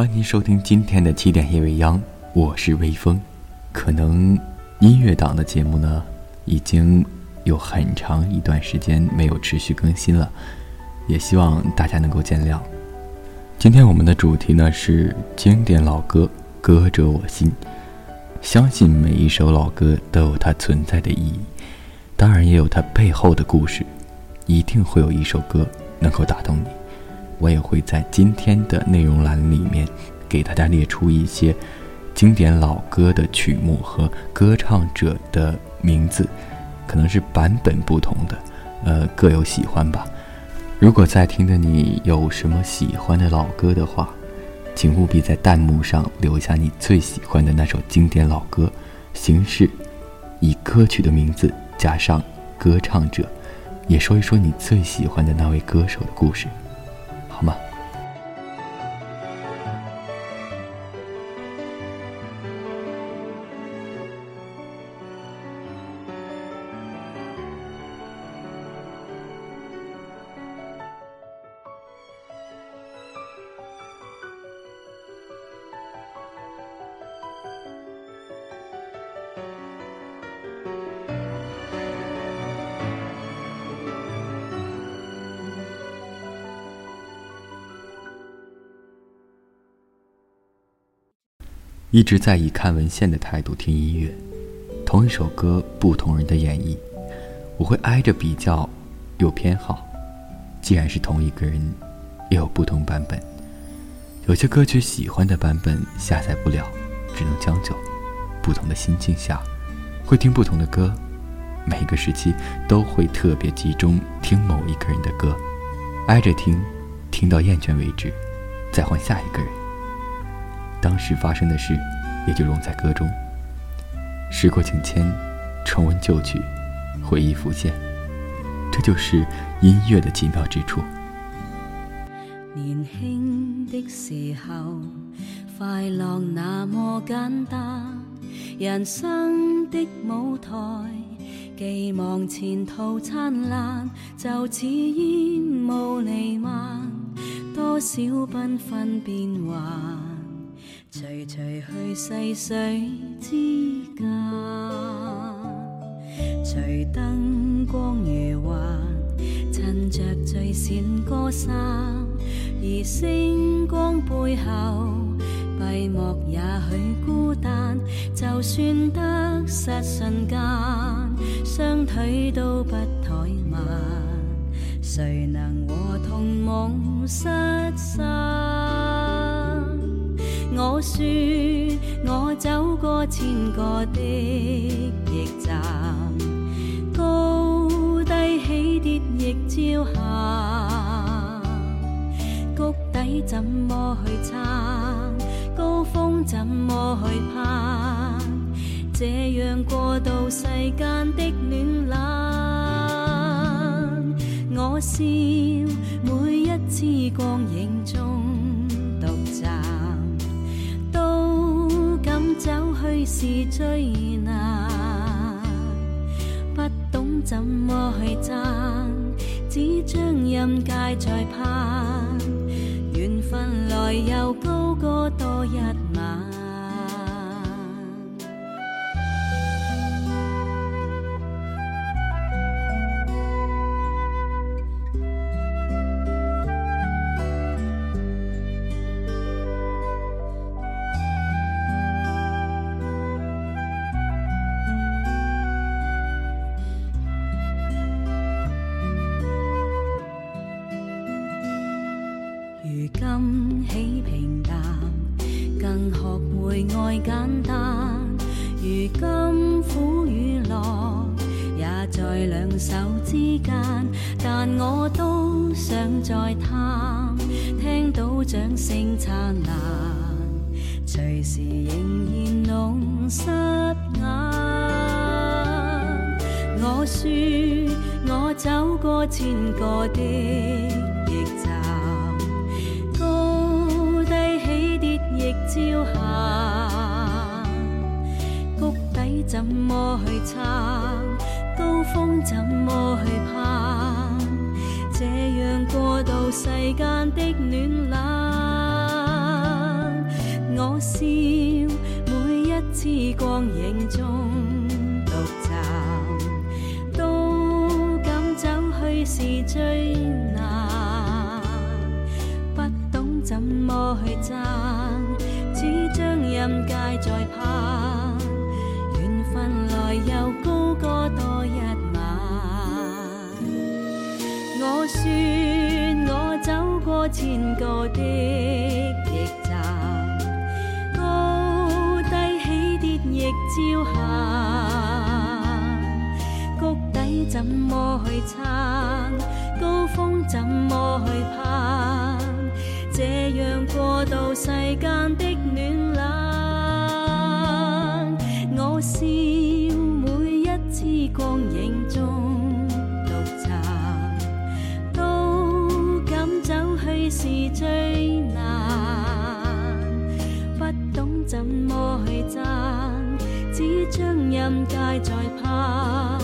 欢迎收听今天的七点夜未央，我是微风。可能音乐党的节目呢，已经有很长一段时间没有持续更新了，也希望大家能够见谅。今天我们的主题呢是经典老歌，歌者我心。相信每一首老歌都有它存在的意义，当然也有它背后的故事。一定会有一首歌能够打动你。我也会在今天的内容栏里面给大家列出一些。经典老歌的曲目和歌唱者的名字，可能是版本不同的，呃，各有喜欢吧。如果在听的你有什么喜欢的老歌的话，请务必在弹幕上留下你最喜欢的那首经典老歌，形式以歌曲的名字加上歌唱者，也说一说你最喜欢的那位歌手的故事，好吗？一直在以看文献的态度听音乐，同一首歌，不同人的演绎，我会挨着比较，有偏好。既然是同一个人，也有不同版本。有些歌曲喜欢的版本下载不了，只能将就。不同的心境下，会听不同的歌。每个时期都会特别集中听某一个人的歌，挨着听，听到厌倦为止，再换下一个人。当时发生的事，也就融在歌中。时过境迁，重温旧曲，回忆浮现，这就是音乐的奇妙之处。年轻的时候，快乐那么简单，人生的舞台，寄望前途灿烂，就似烟雾弥漫，多少缤纷变幻。徐徐去细水之间，随灯光如幻，衬着最闪歌声。而星光背后，闭幕也许孤单。就算得失瞬间，双腿都不怠慢。谁能和同梦失散？我说我走过千个的驿站，高低起跌亦照下。谷底怎么去撑？高峰怎么去攀？这样过渡世间的暖冷，我笑每一次光影中。是最难，不懂怎么去争，只将任界在盼，缘分来又高歌多一曾学会爱简单，如今苦与乐也在两手之间，但我都想再探，听到掌声灿烂，随时仍然弄湿眼。我说我走过千个的。朝霞。谷底怎么去撑？高峰怎么去攀？这样过渡世间的暖冷。我笑，每一次光影中任界在攀。缘分来又高歌多一晚。我说我走过千个的驿站，高低起跌亦照行。谷底怎么去撑？高峰怎么去攀？这样过渡世间的笑每一次光影中独站，都敢走去是最难。不懂怎么去争，只将任界在盼。